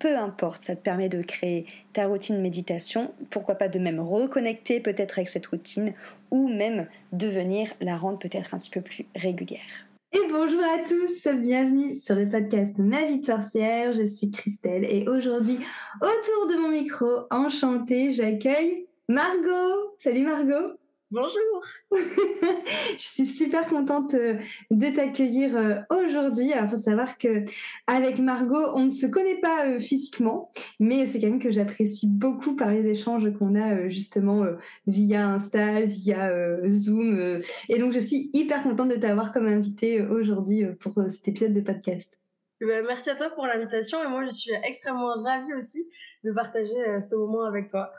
peu importe, ça te permet de créer ta routine méditation, pourquoi pas de même reconnecter peut-être avec cette routine ou même de venir la rendre peut-être un petit peu plus régulière. Et bonjour à tous, bienvenue sur le podcast Ma vie de sorcière, je suis Christelle et aujourd'hui autour de mon micro, enchantée, j'accueille Margot. Salut Margot Bonjour. je suis super contente euh, de t'accueillir euh, aujourd'hui. Alors, il faut savoir que avec Margot, on ne se connaît pas euh, physiquement, mais c'est quelqu'un que j'apprécie beaucoup par les échanges qu'on a justement via Insta, via Zoom. et donc, je suis hyper contente de t'avoir comme invitée aujourd'hui pour cet épisode de podcast. Ben, merci à toi pour l'invitation et moi, je suis extrêmement ravie aussi de partager ce moment avec toi.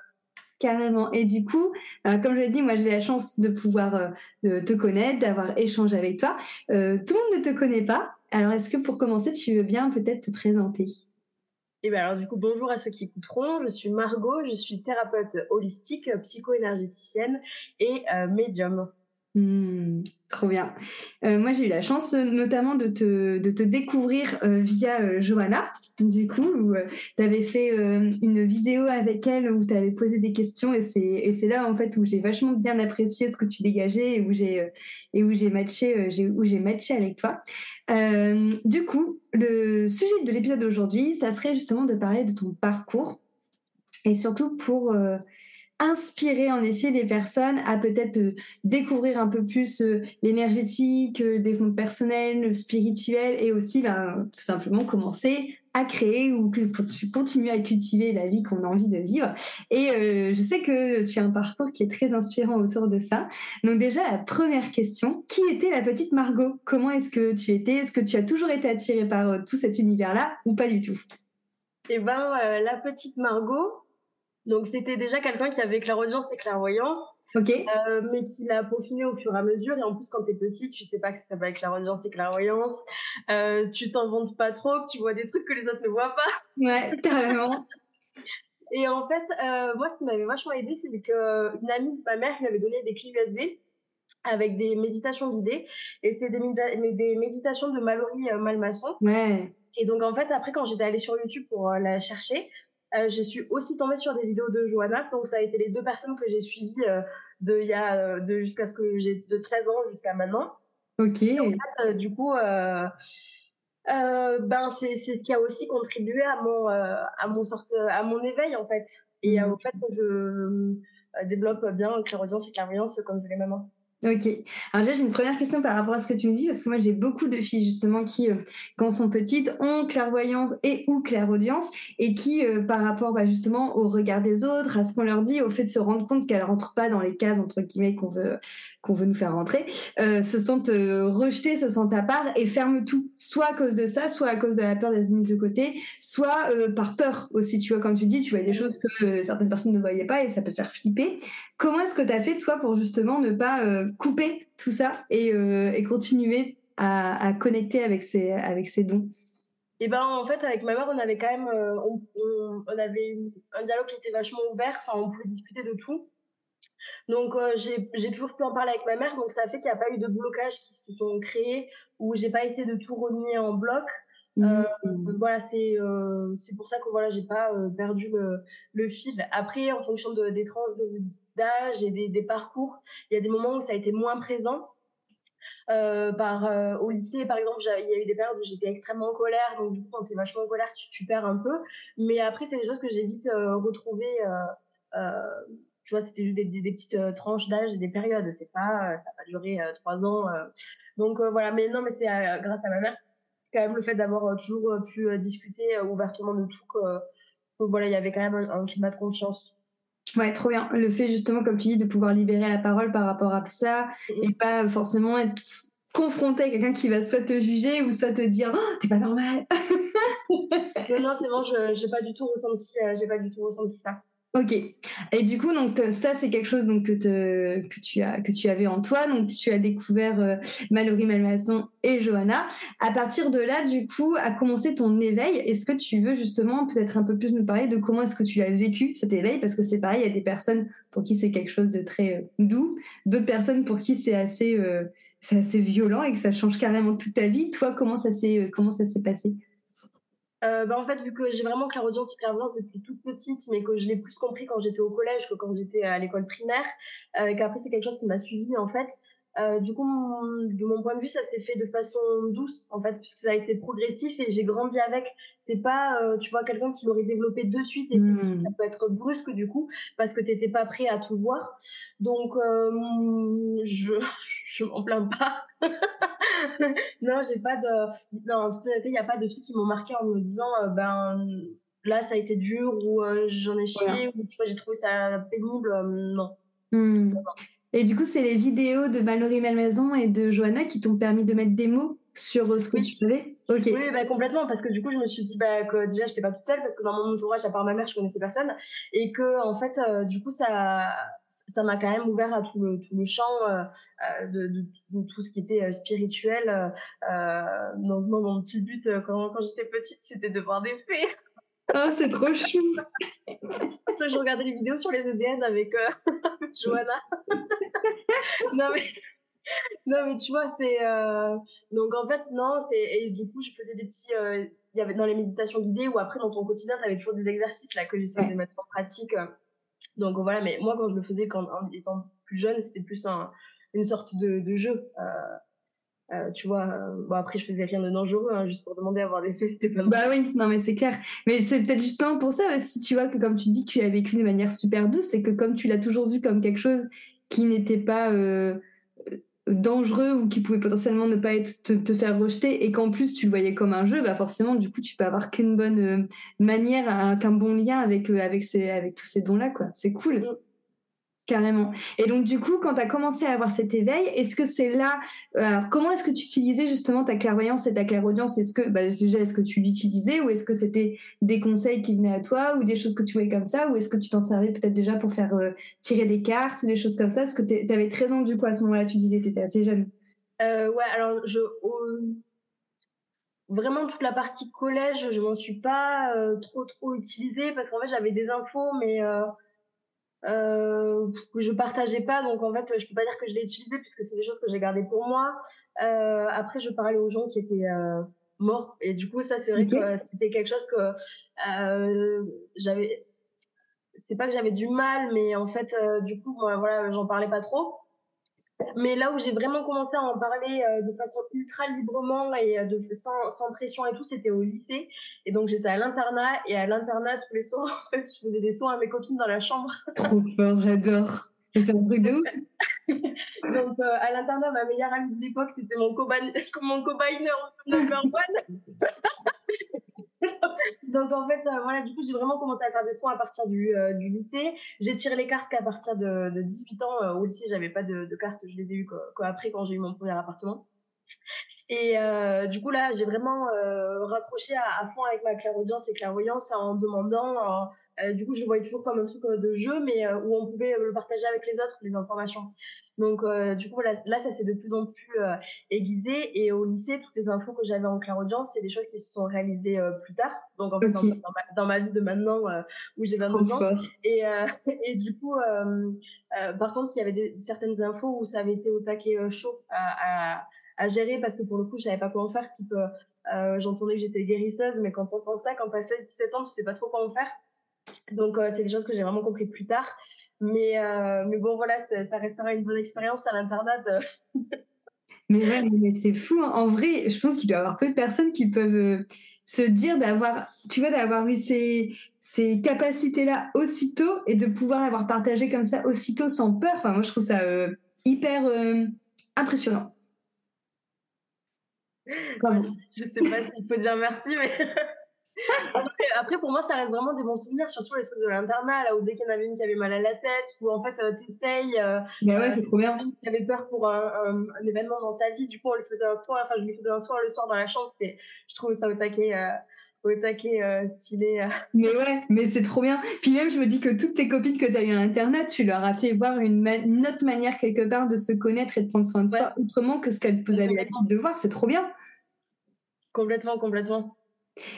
Carrément. Et du coup, euh, comme je l'ai dit, moi j'ai la chance de pouvoir euh, te connaître, d'avoir échangé avec toi. Euh, tout le monde ne te connaît pas. Alors est-ce que pour commencer, tu veux bien peut-être te présenter? Eh bien alors du coup, bonjour à ceux qui écouteront. Je suis Margot, je suis thérapeute holistique, psycho-énergéticienne et médium. Mmh, trop bien. Euh, moi, j'ai eu la chance euh, notamment de te, de te découvrir euh, via Johanna, du coup, où tu avais fait une vidéo avec elle où tu avais posé des questions et c'est là en fait où j'ai vachement bien apprécié ce que tu dégageais et où j'ai et où j'ai matché, où j'ai matché avec toi. du coup, le sujet de l'épisode d'aujourd'hui, ça serait justement de parler de ton parcours et surtout pour inspirer en effet les personnes à peut-être euh, découvrir un peu plus euh, l'énergétique, euh, des fonds personnels, le spirituel et aussi ben, tout simplement commencer à créer ou que à cultiver la vie qu'on a envie de vivre. Et je sais que tu as un parcours qui est très inspirant autour de ça. Donc déjà, la première question, qui était la petite Margot? Comment est-ce que tu étais? Est-ce que tu as toujours été attirée par tout cet univers-là ou pas du tout? Eh ben, la petite Margot, donc c'était déjà quelqu'un qui avait clairaudience et clairvoyance, euh, mais qui l'a peaufiné au fur et à mesure. Et en plus, quand t'es petit, tu sais pas que ça s'appelle clairaudience et clairvoyance. Euh, tu t'inventes pas trop, tu vois des trucs que les autres ne voient pas. Ouais, carrément. et en fait, euh, moi, ce qui m'avait vachement aidé, c'est qu'une amie de ma mère qui m'avait donné des clés USB avec des méditations guidées. Et c'est des, des, méditations de Mallory Malmaçon. Ouais. Et donc, en fait, après, quand j'étais allée sur YouTube pour la chercher, je suis aussi tombée sur des vidéos de Johanna. Donc, ça a été les deux personnes que j'ai suivies de, il y a, de jusqu'à ce que j'ai de 13 ans jusqu'à maintenant. Ok. du coup, ben, c'est ce qui a aussi contribué à mon, à, mon sorte, à mon éveil, en fait. Et mmh. au fait que je développe bien clairaudience et clairvoyance comme je l'ai maintenant. Ok. Alors déjà, j'ai une première question par rapport à ce que tu me dis, parce que moi, j'ai beaucoup de filles justement qui, euh, quand sont petites, ont clairvoyance et ou clairaudience, et qui, euh, par rapport bah, justement au regard des autres, à ce qu'on leur dit, au fait de se rendre compte qu'elles rentrent pas dans les cases entre guillemets qu'on veut qu'on veut nous faire rentrer, euh, se sentent rejetées, se sentent à part et ferment tout, soit à cause de ça, soit à cause de la peur d'être mises de côté, soit par peur aussi. Tu vois, comme tu dis, tu vois des choses que certaines personnes ne voyaient pas et ça peut faire flipper. Comment est-ce que tu as fait toi pour justement ne pas couper tout ça et, euh, continuer à, connecter avec ses, avec ses dons. Et eh ben en fait avec ma mère on avait quand même euh, on, avait un dialogue qui était vachement ouvert enfin on pouvait discuter de tout. Donc euh, j'ai toujours pu en parler avec ma mère donc ça fait qu'il n'y a pas eu de blocages qui se sont créés où j'ai pas essayé de tout renier en bloc. Mmh. voilà c'est c'est pour ça que voilà j'ai pas perdu le, le, fil. Après en fonction de, des tranches de, d'âge et des, parcours. Il y a des moments où ça a été moins présent. Euh, par, euh, au lycée, par exemple, il y a eu des périodes où j'étais extrêmement en colère, donc du coup, quand tu es vachement en colère, tu, perds un peu. Mais après, c'est des choses que j'ai vite euh, retrouvées. tu vois, c'était juste des, des, petites tranches d'âge et des périodes. C'est pas, ça n'a pas duré trois ans. donc voilà, mais non, mais c'est grâce à ma mère, quand même, le fait d'avoir toujours pu discuter ouvertement de tout, que, voilà, il y avait quand même un, un climat de confiance. Ouais, trop bien. Le fait justement, comme tu dis, de pouvoir libérer la parole par rapport à ça et pas forcément être confronté à quelqu'un qui va soit te juger ou soit te dire oh, t'es pas normal. non, c'est bon, je j'ai pas du tout ressenti, euh, j'ai pas du tout ressenti ça. Ok. Et du coup, donc ça, c'est quelque chose donc que, que tu as que tu avais en toi. Donc tu as découvert euh, Mallory et Johanna. À partir de là, du coup, a commencé ton éveil. Est-ce que tu veux justement peut-être un peu plus nous parler de comment est-ce que tu as vécu cet éveil? Parce que c'est pareil, il y a des personnes pour qui c'est quelque chose de très euh, doux, d'autres personnes pour qui c'est assez euh, c'est assez violent et que ça change carrément toute ta vie. Toi, comment ça s'est comment ça s'est passé? Euh, bah, en fait, vu que j'ai vraiment clairaudience clairvoyance depuis toute petite, mais que je l'ai plus compris quand j'étais au collège que quand j'étais à l'école primaire, euh, et qu'après c'est quelque chose qui m'a suivi en fait. Euh, du coup, de mon point de vue, ça s'est fait de façon douce, en fait, puisque ça a été progressif et j'ai grandi avec. C'est pas, euh, tu vois, quelqu'un qui l'aurait développé de suite et mmh. ça peut être brusque du coup, parce que t'étais pas prêt à tout voir. Donc, euh, je, je m'en plains pas. non, j'ai pas de, non, en toute honnêteté, il n'y a pas de trucs qui m'ont marqué en me disant, euh, ben, là, ça a été dur ou euh, j'en ai chié ou tu vois, j'ai trouvé ça pénible. non. Mmh. Et du coup, c'est les vidéos de Mallory Malmaison et de Johanna qui t'ont permis de mettre des mots sur euh, ce que tu faisais Ok. Oui, bah, complètement, parce que du coup, je me suis dit bah, que déjà, je n'étais pas toute seule, parce que dans mon entourage, à part ma mère, je connaissais personne. Et que, en fait, euh, du coup, ça ça m'a quand même ouvert à tout le, tout le champ euh, de, de, tout ce qui était spirituel. donc, moi, mon petit but quand, quand j'étais petite, c'était de voir des fées. Ah, c'est trop chou. je regardais les vidéos sur les EDN avec euh, Johanna. non mais non mais tu vois c'est euh, donc en fait non c'est et du coup je faisais des petits euh, il y avait dans les méditations guidées ou après dans ton quotidien tu avais toujours des exercices là que j'essayais de mettre en pratique donc voilà mais moi quand je le faisais quand étant plus jeune c'était plus un, une sorte de, jeu euh, tu vois, euh, après je faisais rien de dangereux, hein, juste pour demander à avoir des faits, Bah oui, non mais c'est clair. Mais c'est peut-être justement pour ça aussi, tu vois, que comme tu dis que tu as vécu de manière super douce, c'est que comme tu l'as toujours vu comme quelque chose qui n'était pas euh, dangereux ou qui pouvait potentiellement ne pas être, te, faire rejeter et qu'en plus tu le voyais comme un jeu, bah forcément du coup tu peux avoir qu'une bonne manière, qu'un bon lien avec, avec, ces, avec tous ces dons-là, quoi. C'est cool. Carrément. Et donc, du coup, quand tu as commencé à avoir cet éveil, est-ce que c'est là. Euh, alors, comment est-ce que tu utilisais justement ta clairvoyance et ta clairaudience? Est-ce que, bah, déjà, est-ce que tu l'utilisais ou est-ce que c'était des conseils qui venaient à toi ou des choses que tu voyais comme ça? Ou est-ce que tu t'en servais peut-être déjà pour faire euh, tirer des cartes ou des choses comme ça? Est-ce que tu avais 13 ans du coup à ce moment-là Tu disais tu étais assez jeune? Euh, ouais, alors. Vraiment, toute la partie collège, je m'en suis pas trop, trop utilisée parce qu'en fait, j'avais des infos, mais euh, que je partageais pas. Donc en fait, je peux pas dire que je l'ai utilisé puisque c'est des choses que j'ai gardées pour moi. Euh, après, je parlais aux gens qui étaient euh, mort. Et du coup, ça, c'est vrai que c'était quelque chose que j'avais. C'est pas que j'avais du mal, mais en fait, du coup, voilà, j'en parlais pas trop. Mais là où j'ai vraiment commencé à en parler euh, de façon ultra librement et euh, de, sans, sans, pression et tout, c'était au lycée. Et donc j'étais à l'internat et à l'internat, tous les soirs, en fait, je faisais des soins à mes copines dans la chambre. Trop fort, j'adore. C'est un truc de ouf. donc euh, à l'internat, ma meilleure amie de l'époque, c'était mon cobain, mon number one. Donc en fait, euh, voilà, du coup, j'ai vraiment commencé à faire des soins à partir du, euh, du lycée. J'ai tiré les cartes qu'à partir de, de, 18 ans. Euh, au lycée, j'avais pas de, de, cartes, je les ai eues qu'après quand j'ai eu mon premier appartement. Et du coup, là, j'ai vraiment raccroché à, à, fond avec ma clairaudience et clairvoyance en demandant du coup, je voyais toujours comme un truc de jeu, mais où on pouvait le partager avec les autres, les informations. Donc, du coup, là, là ça s'est de plus en plus aiguisé. Et au lycée, toutes les infos que j'avais en clairaudience, c'est des choses qui se sont réalisées plus tard. Donc, en fait, dans, ma, vie de maintenant, où j'ai 22 ans. Et, et du coup, par contre, il y avait des, certaines infos où ça avait été au taquet chaud à, à, à, gérer parce que pour le coup, je savais pas quoi en faire. Type, j'entendais que j'étais guérisseuse, mais quand on entend ça, quand t'as 17 ans, tu sais pas trop quoi en faire. Donc, euh, c'est des choses que j'ai vraiment compris plus tard. Mais, euh, mais bon, voilà, ça restera une bonne expérience à l'internat. mais ouais, mais c'est fou. Hein. En vrai, je pense qu'il doit y avoir peu de personnes qui peuvent euh, se dire d'avoir, tu vois, d'avoir eu ces, ces capacités-là aussitôt et de pouvoir l'avoir partagé comme ça aussitôt sans peur. Enfin, moi, je trouve ça hyper impressionnant. Je sais pas s'il faut dire merci, mais après, pour moi, ça reste vraiment des bons souvenirs, surtout les trucs de l'internat, là où dès qu'il y en avait une qui avait mal à la tête, où en fait, euh, t'essayes. Euh, Mais ouais, euh, c'est trop bien. Qui avait peur pour un, événement dans sa vie, du coup, on lui faisait un soir, enfin, je lui faisais un soir le soir dans la chambre, c'était, je trouvais ça au taquet. au taquet stylé. Mais ouais, mais c'est trop bien. Puis même, je me dis que toutes tes copines que tu as eues à l'internat, tu leur as fait voir une, autre manière quelque part de se connaître et de prendre soin de soi, autrement que ce qu'elles avaient l'habitude de voir. C'est trop bien. Complètement, complètement.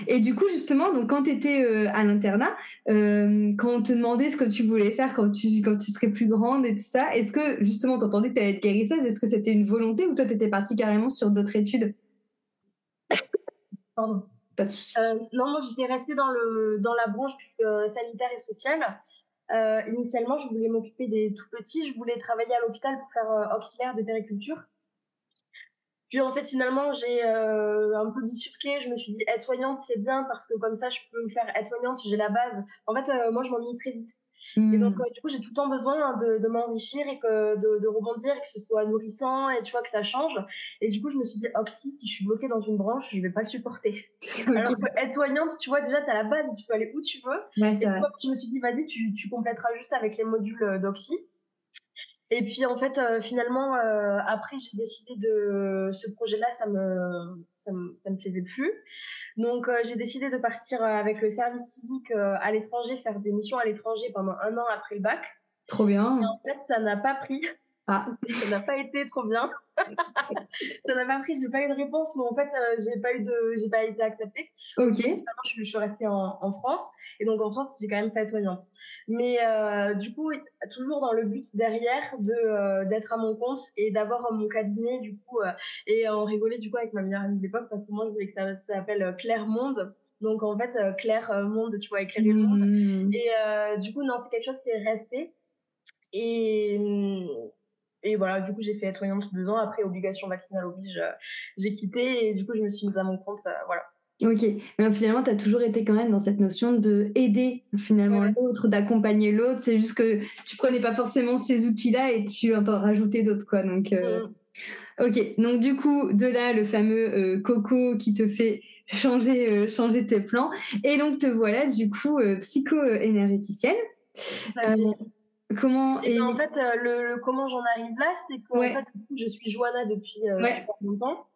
Et du coup, justement, donc quand tu étais euh, à l'internat, euh, quand on te demandait ce que tu voulais faire quand tu, quand tu serais plus grande et tout ça, est-ce que justement tu entendais que tu allais être guérisseuse? Est-ce que c'était une volonté ou toi tu étais partie carrément sur d'autres études? Pardon. Pas de souci. Euh, non, moi j'étais restée dans, le, dans la branche sanitaire et sociale. initialement, je voulais m'occuper des tout petits. Je voulais travailler à l'hôpital pour faire auxiliaire de périculture. Puis en fait, finalement, j'ai euh, un peu bifurqué. Je me suis dit, être soignante, c'est bien parce que comme ça, je peux me faire être soignante, j'ai la base. En fait, euh, moi, je m'ennuie très vite. Et donc, hmm. euh, du coup, j'ai tout le temps besoin de, de m'enrichir et que, de, de, rebondir, que ce soit nourrissant et tu vois, que ça change. Et du coup, je me suis dit, oh, si, je suis bloquée dans une branche, je vais pas le supporter. Alors que être soignante, tu vois, déjà, tu as la base, tu peux aller où tu veux. et je me suis dit, vas-y, tu, tu complèteras juste avec les modules d'Oxy. Et puis en fait, euh, finalement, euh, après, j'ai décidé de ce projet-là, ça me, ça me, ça me plaisait plus. Donc euh, j'ai décidé de partir avec le service civique à l'étranger, faire des missions à l'étranger pendant un an après le bac. Trop bien. Et en fait, ça n'a pas pris. Ah. ça n'a pas été trop bien. ça n'a pas pris, j'ai pas eu de réponse, mais en fait, euh, j'ai pas eu de, j'ai pas été acceptée. Ok. Je, je, suis restée en, en, France, et donc en France, j'ai quand même fait soignante. Mais euh, du coup, toujours dans le but derrière de euh, d'être à mon compte et d'avoir mon cabinet, du coup, et on rigolait du coup avec ma meilleure amie de l'époque parce que moi, je voulais que ça, s'appelle Claire Monde. Donc en fait, Claire Monde, tu vois, éclairer le monde. Mmh. Et du coup, non, c'est quelque chose qui est resté. Et et voilà, du coup, j'ai fait être deux ans. Après, obligation vaccinale oblige, euh, j'ai quitté et du coup, je me suis mise à mon compte. Euh, voilà. Ok, mais finalement, tu as toujours été quand même dans cette notion de aider finalement l'autre, d'accompagner l'autre. C'est juste que tu prenais pas forcément ces outils-là et tu en rajouter d'autres, quoi. Donc, euh, mm. ok, donc du coup, de là, le fameux coco qui te fait changer, changer tes plans. Et donc, te voilà, du coup, psycho-énergéticienne. Comment et, en fait, euh, le, comment j'en arrive là, c'est que fait, je suis Johanna depuis euh, longtemps.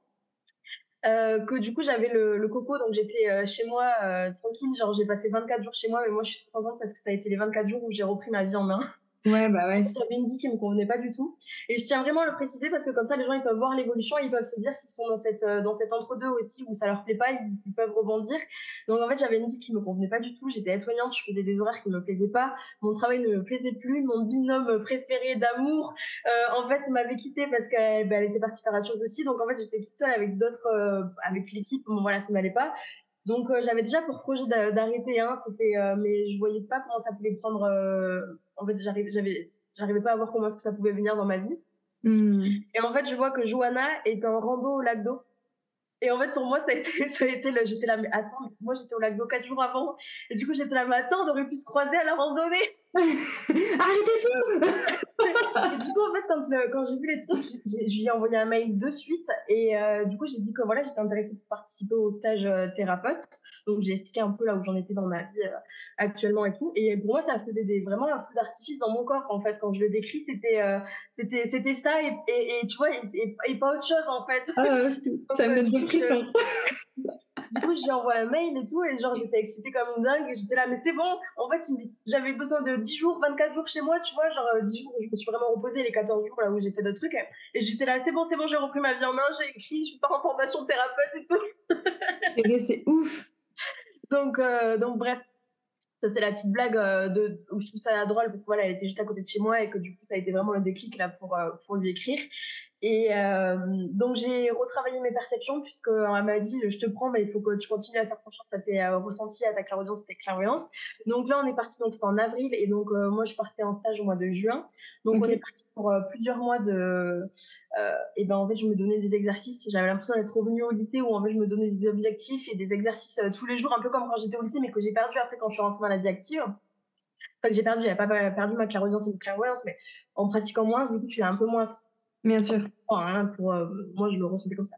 Euh, que du coup j'avais le, le, coco donc j'étais chez moi tranquille. Genre j'ai passé 24 jours chez moi mais moi je suis trop contente parce que ça a été les 24 jours où j'ai repris ma vie en main Ouais, bah ouais. J'avais une vie qui me convenait pas du tout. Et je tiens vraiment à le préciser parce que comme ça, les gens, ils peuvent voir l'évolution, ils peuvent se dire s'ils sont dans cette, euh, dans cet entre-deux aussi où ça leur plaît pas, ils, peuvent rebondir. Donc en fait, j'avais une vie qui me convenait pas du tout. J'étais aide-soignante, je faisais des horaires qui me plaisaient pas. Mon travail ne me plaisait plus. Mon binôme préféré d'amour, euh, en fait, m'avait quitté parce qu'elle bah, était partie faire autre chose aussi. Donc en fait, j'étais toute seule avec d'autres, euh, avec l'équipe. Bon, voilà, ça m'allait pas. Donc j'avais déjà pour projet d'arrêter, hein, mais je voyais pas comment ça pouvait prendre. En fait, j'arrivais, j'avais, j'arrivais pas à voir comment est-ce que ça pouvait venir dans ma vie. Hmm. Et en fait, je vois que Johanna est en rando au lac d'eau. Et en fait, pour moi, ça a été, ça a été le, j'étais là, mais attends, moi j'étais au lac d'eau quatre jours avant. Et du coup, j'étais là, mais attends, on aurait pu se croiser à la randonnée. Arrêtez tout et du coup, en fait, quand, quand j'ai vu les trucs, je lui ai envoyé un mail de suite. Et euh, du coup, j'ai dit que voilà, j'étais intéressée pour participer au stage euh, thérapeute. Donc, j'ai expliqué un peu là où j'en étais dans ma vie euh, actuellement et tout. Et pour moi, ça faisait des, vraiment un feu d'artifice dans mon corps. En fait, quand je le décris, c'était c'était c'était ça et, et, tu vois, et, pas autre chose en fait. Ah, ça me donne des frissons. Du coup, je lui envoie un mail et tout, et genre, j'étais excitée comme une dingue, j'étais là, mais c'est bon, en fait, j'avais besoin de 10 jours, 24 jours chez moi, tu vois, genre 10 jours, je me suis vraiment reposée, les 14 jours là où j'ai fait d'autres trucs, et j'étais là, c'est bon, c'est bon, j'ai repris ma vie en main, j'ai écrit, je suis pas en formation thérapeute et tout. et c'est ouf. Donc, euh, donc, bref, ça c'est la petite blague euh, de où je trouve ça drôle parce que voilà elle était juste à côté de chez moi et que du coup ça a été vraiment le déclic là pour euh, pour lui écrire et euh, donc j'ai retravaillé mes perceptions puisque elle m'a dit je te prends mais il faut que tu continues à faire confiance à tes euh, ressentis à ta clairaudience à tes clairvoyances donc là on est parti donc c'était en avril et donc euh, moi je partais en stage au mois de juin. Donc on est parti pour euh, plusieurs mois de et ben en fait je me donnais des exercices. J'avais l'impression d'être revenue au lycée où en fait je me donnais des objectifs et des exercices tous les jours un peu comme quand j'étais au lycée mais que j'ai perdu après quand je suis rentrée dans la vie active. Enfin que j'ai perdu j'avais pas perdu ma clairaudience et ma clairvoyance mais en pratiquant moins du coup tu es un peu moins Bien sûr. Hein, pour, euh, moi, je le ressentais comme ça.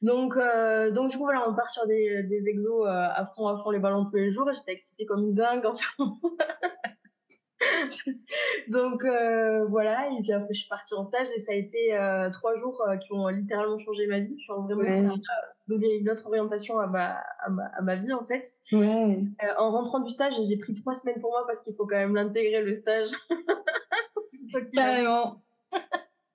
Donc, euh, donc du coup, voilà, on part sur des, des exos euh, à fond, à fond les ballons tous les jours. J'étais excitée comme une dingue. Enfin. donc voilà, et puis après je suis partie en stage et ça a été trois jours qui ont littéralement changé ma vie. Je suis vraiment donné une autre orientation à ma, à ma, à ma vie en fait. Ouais. en rentrant du stage, j'ai pris trois semaines pour moi parce qu'il faut quand même l'intégrer le stage. Carrément.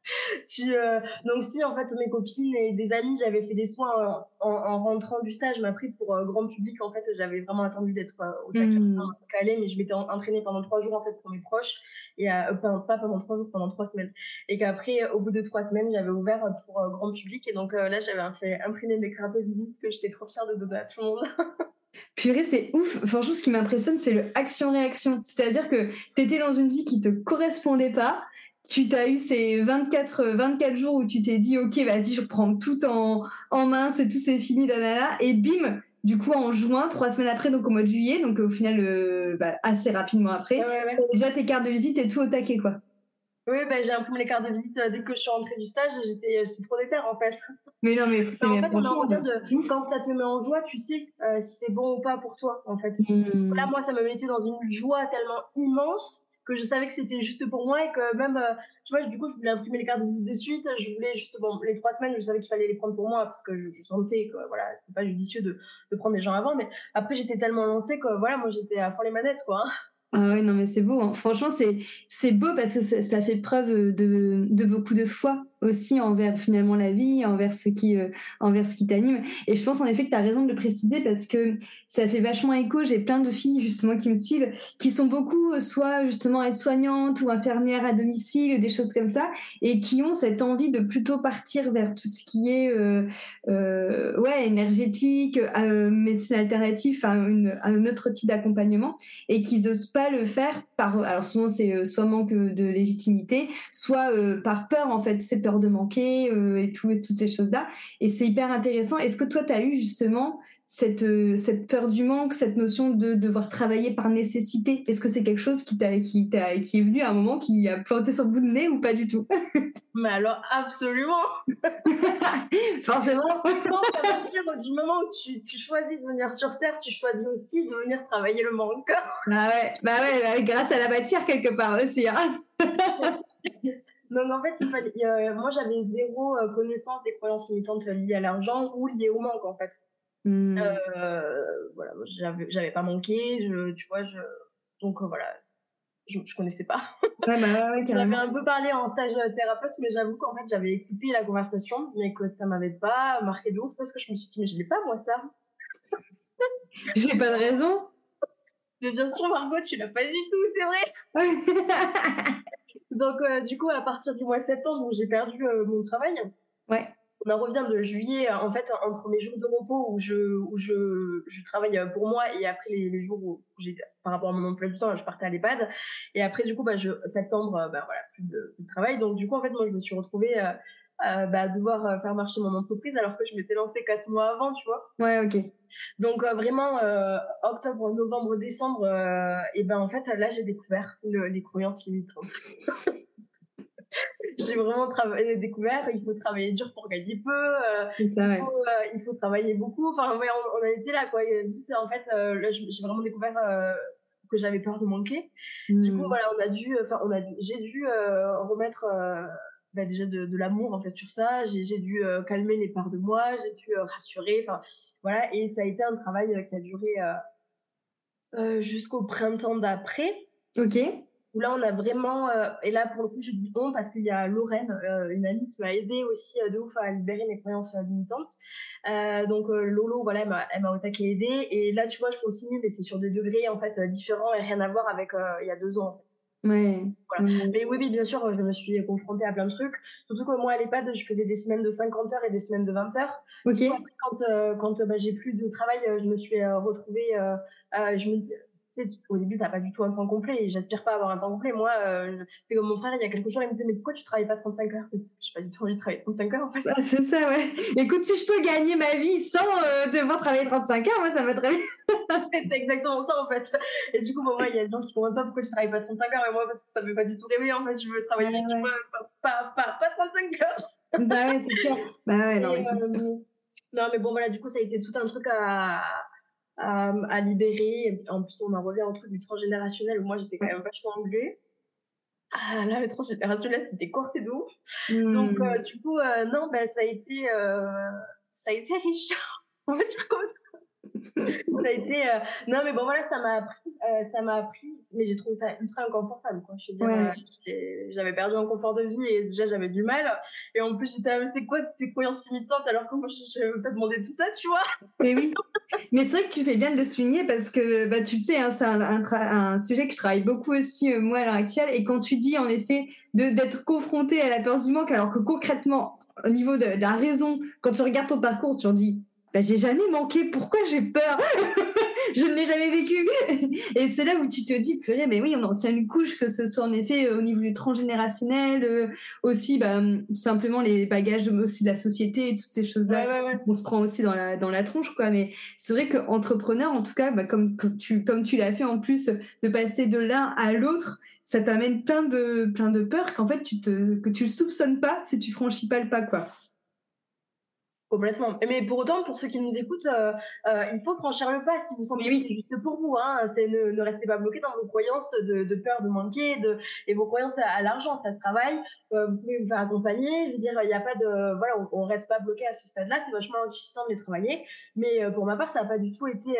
tu, euh, donc si en fait mes copines et des amis j'avais fait des soins en, rentrant du stage m'a pris pour euh, grand public en fait j'avais vraiment attendu d'être euh, au mmh. calé mais je m'étais entraînée pendant trois jours en fait pour mes proches et pas, pas, pendant trois jours pendant trois semaines et qu'après au bout de trois semaines j'avais ouvert pour grand public et donc là j'avais fait imprimer mes cartes de visite que j'étais trop fière de donner à tout le monde Purée, c'est ouf. Franchement, ce qui m'impressionne, c'est le action-réaction. C'est-à-dire que tu étais dans une vie qui te correspondait pas tu t'as eu ces 24, 24 jours où tu t'es dit, OK, vas-y, je prends tout en, en main, c'est tout, c'est fini, là, et bim, du coup, en juin, trois semaines après, donc au mois de juillet, donc au final, euh, bah, assez rapidement après, déjà tes cartes de visite et tout au taquet, quoi. Oui, bah, j'ai imprimé les cartes de visite euh, dès que je suis rentrée du stage, j'étais, trop déter en fait. Mais non, mais c'est En fait, on de, quand ça te met en joie, tu sais euh, si c'est bon ou pas pour toi, en fait. Mmh. Là, moi, ça me mettait dans une joie tellement immense que je savais que c'était juste pour moi et que même, euh, tu vois, du coup, je voulais imprimer les cartes de visite de suite. Je voulais juste, bon, les trois semaines, je savais qu'il fallait les prendre pour moi parce que je, sentais que, voilà, c'est pas judicieux de, de, prendre des gens avant. Mais après, j'étais tellement lancée que, voilà, moi, j'étais à fond les manettes, quoi. Ah ouais, non, mais c'est beau. Hein. Franchement, c'est, c'est beau parce que ça, ça fait preuve de, de beaucoup de foi aussi envers finalement la vie, envers ce qui, euh, envers ce qui t'anime. Et je pense en effet que tu as raison de le préciser parce que ça fait vachement écho. J'ai plein de filles justement qui me suivent, qui sont beaucoup euh, soit justement aides-soignantes ou infirmières à domicile, des choses comme ça, et qui ont cette envie de plutôt partir vers tout ce qui est euh, ouais énergétique, médecine alternative, un autre type d'accompagnement, et qui n'osent pas le faire par. Alors souvent c'est soit manque de légitimité, soit par peur en fait, c'est peur de manquer euh, et, tout, et toutes ces choses-là. Et c'est hyper intéressant. Est-ce que toi, tu as eu justement cette, euh, cette peur du manque, cette notion de devoir travailler par nécessité? Est-ce que c'est quelque chose qui, t'a, qui, t'a, qui est venu à un moment qui a planté son bout de nez ou pas du tout? Mais alors, absolument Forcément à partir du moment où tu, tu, choisis de venir sur Terre, tu choisis aussi de venir travailler le manque. Bah ouais, bah ouais, grâce à la matière quelque part aussi. Hein Donc en fait, il fallait, moi j'avais zéro euh, connaissance des croyances limitantes liées à l'argent ou liées au manque en fait. Mmh. Euh, voilà, j'avais, pas manqué, je, tu vois, je, donc euh, voilà. je, ne connaissais pas. Ouais, bah, j'avais un peu parlé en stage thérapeute, mais j'avoue qu'en fait, j'avais écouté la conversation, mais que ça m'avait pas marqué de ouf parce que je me suis dit, mais je l'ai pas, moi, ça. J'ai pas de raison. Mais bien sûr, Margot, tu l'as pas du tout, c'est vrai. Donc, euh, du coup, à partir du mois de septembre, où j'ai perdu euh, mon travail, ouais. on en revient de juillet, en fait, entre mes jours de repos où je, où je, je travaille pour moi et après les, jours où j'ai, par rapport à mon emploi du temps, je partais à l'EHPAD. Et après, du coup, bah, je, septembre, euh, bah, voilà, plus de, travail. Donc, du coup, en fait, moi, je me suis retrouvée euh, bah, devoir faire marcher mon entreprise alors que je m'étais lancée quatre mois avant, tu vois. Ouais, ok. Donc vraiment, octobre, novembre, décembre, et ben en fait, là, j'ai découvert les croyances limitantes. j'ai vraiment découvert, il faut travailler dur pour gagner peu, il, faut, il, faut, travailler beaucoup. Enfin, ouais, on, a été là, quoi. en fait, j'ai vraiment découvert que j'avais peur de manquer. Du coup, mmh. voilà, on a dû, enfin, on a, j'ai dû remettre bah, déjà de, de l'amour en fait sur ça. J'ai dû euh, calmer les parts de moi, j'ai dû euh, rassurer. Enfin voilà, et ça a été un travail euh, qui a duré jusqu'au printemps d'après. Ok. Où là, on a vraiment, et là pour le coup, je dis on parce qu'il y a Lorraine, une amie qui m'a aidé aussi de ouf à libérer mes croyances limitantes. donc Lolo, voilà, elle m'a au taquet aidé. Et là, tu vois, je continue, mais c'est sur des degrés en fait différents et rien à voir avec il y a deux ans. Ouais. Mais oui, oui, bien sûr, je me suis confrontée à plein de trucs. Surtout que moi, à l'EHPAD, je faisais des semaines de 50 heures et des semaines de 20 heures. Ok. quand, euh, quand bah, j'ai plus de travail, euh, je me suis euh, retrouvée. je me, au début, tu n'as pas du tout un temps complet et j'aspire pas à avoir un temps complet. Moi, euh, c'est comme mon frère, il y a quelques jours, il me disait Mais pourquoi tu travailles pas 35 heures? Je n'ai pas du tout envie de travailler 35 heures en fait. Ah, c'est ça, ouais. Écoute, si je peux gagner ma vie sans euh, devoir travailler 35 heures, moi, ça va très bien. c'est exactement ça en fait. Et du coup, moi, il y a des gens qui comprennent pas pourquoi je travaille pas 35 heures et moi, parce que ça me fait pas du tout rêver en fait. Je veux travailler pas, pas, pas, 35 heures. bah ouais, c'est clair. Bah ouais, non, mais c'est euh, Non, mais bon, voilà, du coup, ça a été tout un truc à à, libérer. En plus, on en revient au truc du transgénérationnel où moi j'étais quand même vachement engluée. Ah, là, le transgénérationnel, c'était corsé de ouf. Donc, euh, du coup, euh, non, ben, ça a été, euh, ça a été riche. on va dire comme ça ça a été euh, non mais bon voilà ça m'a appris euh, ça m'a appris mais j'ai trouvé ça ultra inconfortable quoi. Je veux dire euh, j'avais perdu un confort de vie et déjà j'avais du mal. Et en plus j'étais c'est quoi toutes ces croyances limitantes alors que moi je n'avais pas demandé tout ça tu vois? Mais oui. Mais c'est vrai que tu fais bien de le souligner parce que bah tu le sais hein, c'est un, un, sujet que je travaille beaucoup aussi moi à l'heure actuelle. Et quand tu dis en effet d'être confronté à la peur du manque alors que concrètement au niveau de la raison quand tu regardes ton parcours tu en dis bah, j'ai jamais manqué, pourquoi j'ai peur Je ne l'ai jamais vécu. Et c'est là où tu te dis, purée, mais oui, on en tient une couche, que ce soit en effet euh, au niveau du transgénérationnel, euh, aussi bah, tout simplement les bagages aussi de la société et toutes ces choses-là. On se prend aussi dans la, dans la tronche, quoi. Mais c'est vrai qu'entrepreneur, en tout cas, bah, comme, tu, comme tu l'as fait en plus, de passer de l'un à l'autre, ça t'amène plein de, plein de peurs qu'en fait, tu te, que tu ne soupçonnes pas si tu franchis pas le pas, quoi. Complètement. Mais pour autant, pour ceux qui nous écoutent, euh, euh, il faut franchir le pas si vous sentez oui. c'est juste pour vous. Hein. C'est ne, ne, restez pas bloqué dans vos croyances de, de, peur de manquer de, et vos croyances à, l'argent. Ça se travaille. Euh, vous pouvez vous faire accompagner. Je veux dire, il n'y a pas de. Voilà, on, ne reste pas bloqué à ce stade-là. C'est vachement enrichissant de les travailler. Mais pour ma part, ça n'a pas du tout été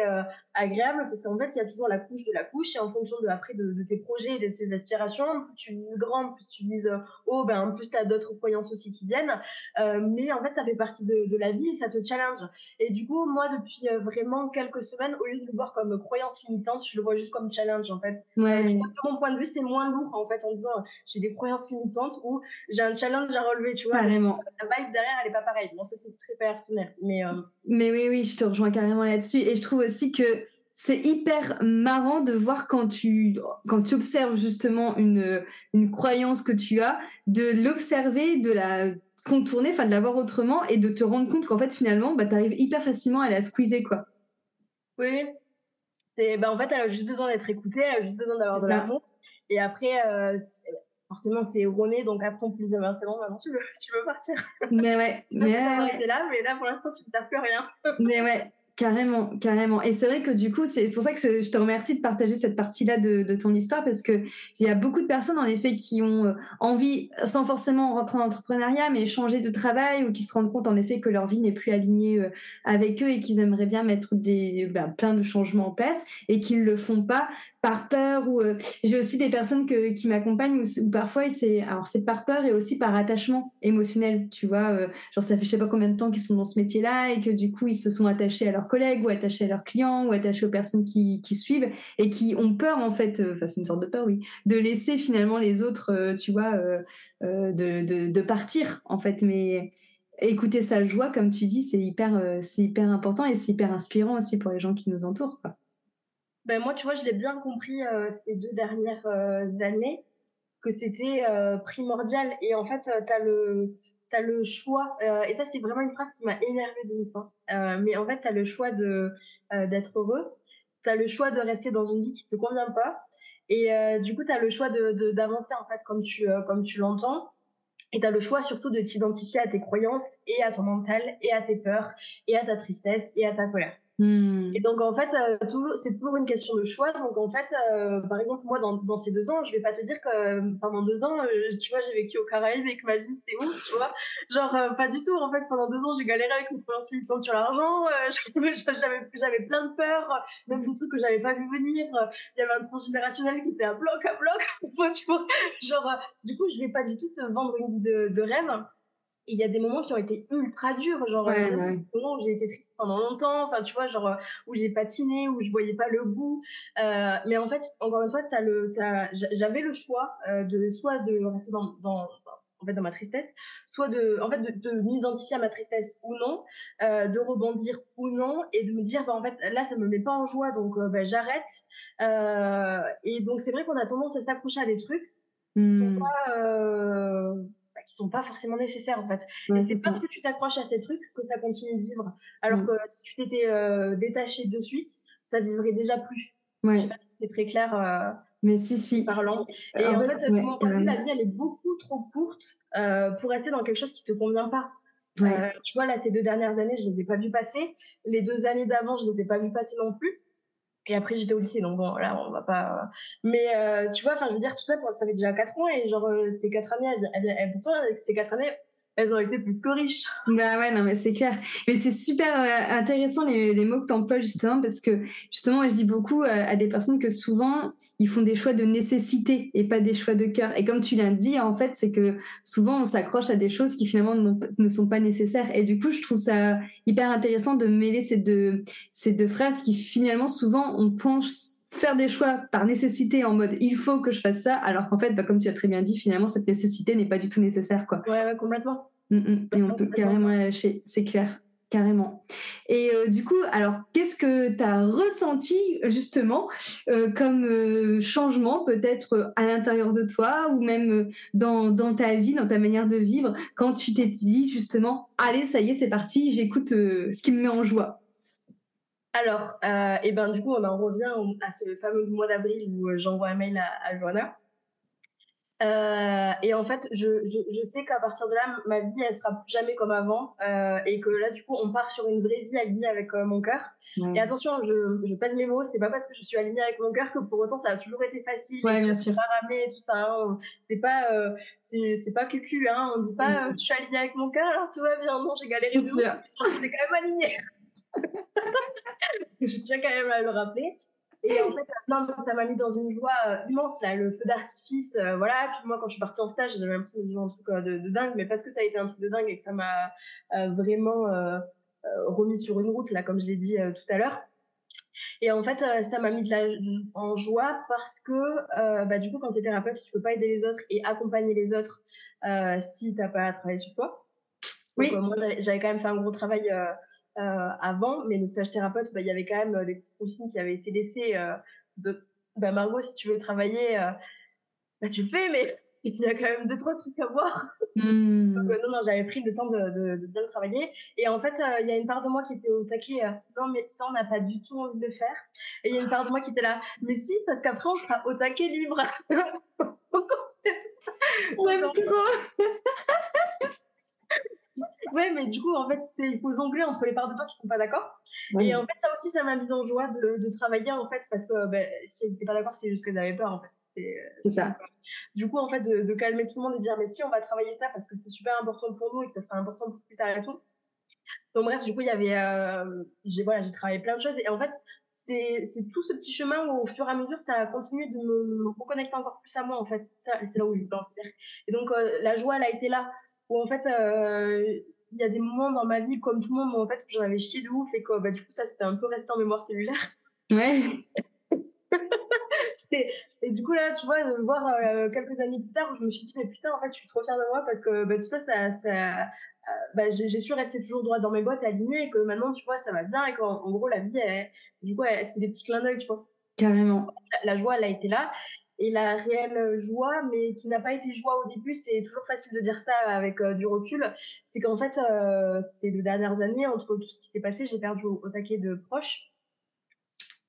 agréable parce qu'en fait, il y a toujours la couche de la couche et en fonction de après de, tes projets, de tes aspirations, plus tu vises grand, plus tu dises oh, ben, en plus, tu as d'autres croyances aussi qui viennent. mais en fait, ça fait partie de, de la vie et ça te challenge. Et du coup, moi, depuis euh, vraiment quelques semaines, au lieu de le voir comme croyance limitante, je le vois juste comme challenge, en fait. Ouais. de mon point de vue, c'est moins lourd, en fait, en disant j'ai des croyances limitantes ou j'ai un challenge à relever, tu vois. Carrément. La vibe derrière, elle est pas pareille. Bon, ça, c'est très personnel. Mais, euh, mais oui, oui, je te rejoins carrément là-dessus. Et je trouve aussi que c'est hyper marrant de voir quand tu, quand tu observes justement une, une croyance que tu as, de l'observer, de la contourner, enfin de l'avoir autrement et de te rendre compte qu'en fait finalement bah, tu arrives hyper facilement à la squeezer quoi. Oui, c'est bah, en fait elle a juste besoin d'être écoutée, elle a juste besoin d'avoir de l'amour et après euh, forcément t'es erroné donc après on peut dire c'est bon maintenant tu veux, tu veux partir. Mais ouais, mais c'est là mais là pour l'instant tu ne plus rien. mais ouais, Carrément, carrément. Et c'est vrai que du coup, c'est pour ça que je te remercie de partager cette partie-là de, ton histoire parce que il y a beaucoup de personnes en effet qui ont euh, envie, sans forcément rentrer en entrepreneuriat, mais changer de travail ou qui se rendent compte en effet que leur vie n'est plus alignée euh, avec eux et qu'ils aimeraient bien mettre des ben, plein de changements en place et qu'ils le font pas par peur ou euh, j'ai aussi des personnes que, qui m'accompagnent où, parfois c'est alors c'est par peur et aussi par attachement émotionnel tu vois euh, genre ça fait je sais pas combien de temps qu'ils sont dans ce métier là et que du coup ils se sont attachés à leurs collègues ou attachés à leurs clients ou attachés aux personnes qui, qui suivent et qui ont peur en fait euh, enfin c'est une sorte de peur oui de laisser finalement les autres tu vois de, de, partir en fait mais écouter sa joie comme tu dis c'est hyper c'est hyper important et c'est hyper inspirant aussi pour les gens qui nous entourent. Ben moi, tu vois, je l'ai bien compris euh, ces deux dernières euh, années que c'était euh, primordial. Et en fait, tu as le, as le choix. et ça, c'est vraiment une phrase qui m'a énervée de fois. mais en fait, tu as le choix de d'être heureux. Tu as le choix de rester dans une vie qui te convient pas. Et du coup, tu as le choix de d'avancer en fait comme tu comme tu l'entends. Et tu as le choix surtout de t'identifier à tes croyances et à ton mental et à tes peurs et à ta tristesse et à ta colère. Hmm. Et donc, en fait, euh, c'est toujours une question de choix. Donc, en fait, euh, par exemple, moi, dans, ces deux ans, je vais pas te dire que euh, pendant deux ans, tu vois, j'ai vécu au Caraïbes et que ma vie, c'était ouf, tu vois. Genre, pas du tout. En fait, pendant deux ans, j'ai galéré avec mon temps sur l'argent. j'avais plein de peurs, même des trucs que j'avais pas vu venir. Il y avait un transgénérationnel qui était à bloc à bloc. tu vois, genre, du coup, je vais pas du tout te vendre une vie de, de rêve il y a des moments qui ont été ultra durs, genre ouais, euh, ouais. où j'ai été triste pendant longtemps, enfin tu vois, genre euh, où j'ai patiné, où je voyais pas le bout. Euh, mais en fait, encore une fois, as le, j'avais le choix euh, de soit de rester dans, dans, en fait dans ma tristesse, soit de, en fait, de, de m'identifier à ma tristesse ou non, euh, de rebondir ou non, et de me dire bah en fait là ça me met pas en joie, donc bah, j'arrête. et donc c'est vrai qu'on a tendance à s'accrocher à des trucs. Mmh. Qui sont pas forcément nécessaires en fait. et c'est parce que tu t'accroches à ces trucs que ça continue de vivre. Alors que si tu t'étais euh, détaché de suite, ça vivrait déjà plus. Ouais. c'est très clair. Euh, mais si, si. Parlant. Et en, fait, la vie, elle est beaucoup trop courte euh, pour rester dans quelque chose qui te convient pas. tu vois, là, ces deux dernières années, je ne les ai pas vues passer. Les deux années d'avant, je ne les ai pas vues passer non plus. Et après, j'étais au lycée, donc bon, là, on va pas. Mais euh, tu vois, enfin, je veux dire, tout ça, ça fait déjà 4 ans, et genre, euh, ces 4 années, elles, elles, pourtant, ces 4 années, elles ont été plus que riches. Bah ouais, non, mais c'est clair. Mais c'est super euh, intéressant les, mots que tu emploies justement parce que justement, je dis beaucoup euh, à des personnes que souvent, ils font des choix de nécessité et pas des choix de cœur. Et comme tu l'as dit, en fait, c'est que souvent, on s'accroche à des choses qui finalement ne sont pas nécessaires. Et du coup, je trouve ça hyper intéressant de mêler ces deux, ces deux phrases qui finalement, souvent, on pense faire des choix par nécessité en mode il faut que je fasse ça, alors qu'en fait, bah, comme tu as très bien dit, finalement, cette nécessité n'est pas du tout nécessaire. Quoi. Ouais, complètement. Mm, mm. et on peut carrément la lâcher, c'est clair. Carrément. Et euh, du coup, alors, qu'est-ce que tu as ressenti justement euh, comme euh, changement peut-être à l'intérieur de toi ou même dans, dans, ta vie, dans ta manière de vivre, quand tu t'es dit justement, allez, ça y est, c'est parti, j'écoute ce qui me met en joie? Alors, euh, et ben du coup, on en revient à ce fameux mois d'avril où euh, j'envoie un mail à, à Johanna. Euh, et en fait, je, je, je sais qu'à partir de là, ma vie, elle sera plus jamais comme avant. Et que là, du coup, on part sur une vraie vie alignée avec mon cœur. Et attention, je, je pèse mes mots, c'est pas parce que je suis alignée avec mon cœur que pour autant ça a toujours été facile. Ouais, bien sûr. Pas ramé et tout ça. Hein. C'est pas, c'est pas cucu, hein. On dit pas, je suis alignée avec mon cœur, alors tout va bien. Non, j'ai galéré. J'étais quand même alignée. Je tiens quand même à le rappeler. Et en fait, non, ça m'a mis dans une joie euh, immense, là, le feu d'artifice, euh, voilà. Puis moi, quand je suis partie en stage, j'avais l'impression de vivre un truc euh, de, dingue, mais parce que ça a été un truc de dingue et que ça m'a vraiment remis sur une route, là, comme je l'ai dit tout à l'heure. Et en fait, ça m'a mis de la, en joie parce que, bah, du coup, quand tu es thérapeute, tu peux pas aider les autres et accompagner les autres si tu n'as pas à travailler sur toi. Oui. moi, j'avais quand même fait un gros travail avant, mais le stage thérapeute, bah, il y avait quand même euh, des petites consignes qui avaient été laissées euh, de bah, Margot, si tu veux travailler, bah, tu le fais, mais il y a quand même deux, trois trucs à voir. Mmh. Donc, non, non, j'avais pris le temps de, de, de, bien travailler. Et en fait, il y a une part de moi qui était au taquet. non, mais ça, on n'a pas du tout envie de le faire. Et il y a une part de moi qui était là. Mais si, parce qu'après, on sera au taquet libre. Ouais, trop ouais, mais du coup, en fait, il faut jongler entre les parts de toi qui sont pas d'accord. Et en fait, ça aussi, ça m'a mis en joie de, de, travailler, en fait, parce que ben, si elles n'étaient pas d'accord, c'est juste qu'elles avaient peur, en fait. C'est ça. Du coup, en fait, de, de, calmer tout le monde et de dire, mais si, on va travailler ça parce que c'est super important pour nous et que ça sera important pour plus tard et tout. Donc, bref, du coup, il y avait. Euh, j'ai voilà, travaillé plein de choses. Et en fait, c'est tout ce petit chemin où au fur et à mesure ça a continué de me, reconnecter encore plus à moi en fait c'est là où je veux en faire et donc euh, la joie elle a été là où en fait euh, il y a des moments dans ma vie comme tout le monde où en fait j'en avais chié de ouf et que bah, du coup ça c'était un peu resté en mémoire cellulaire ouais et du coup là tu vois de me voir euh, quelques années plus tard où je me suis dit mais putain en fait je suis trop fière de moi parce que bah, tout ça ça, ça bah, j'ai su rester toujours droit dans mes bottes, alignée, et que maintenant, tu vois, ça va bien, et qu'en gros, la vie, elle, du coup, elle, fait des petits clins d'œil, tu vois. Carrément. La, joie, elle a été là, et la réelle joie, mais qui n'a pas été joie au début, c'est toujours facile de dire ça avec euh, du recul, c'est qu'en fait, euh, ces deux dernières années, entre tout ce qui s'est passé, j'ai perdu au, taquet de proches.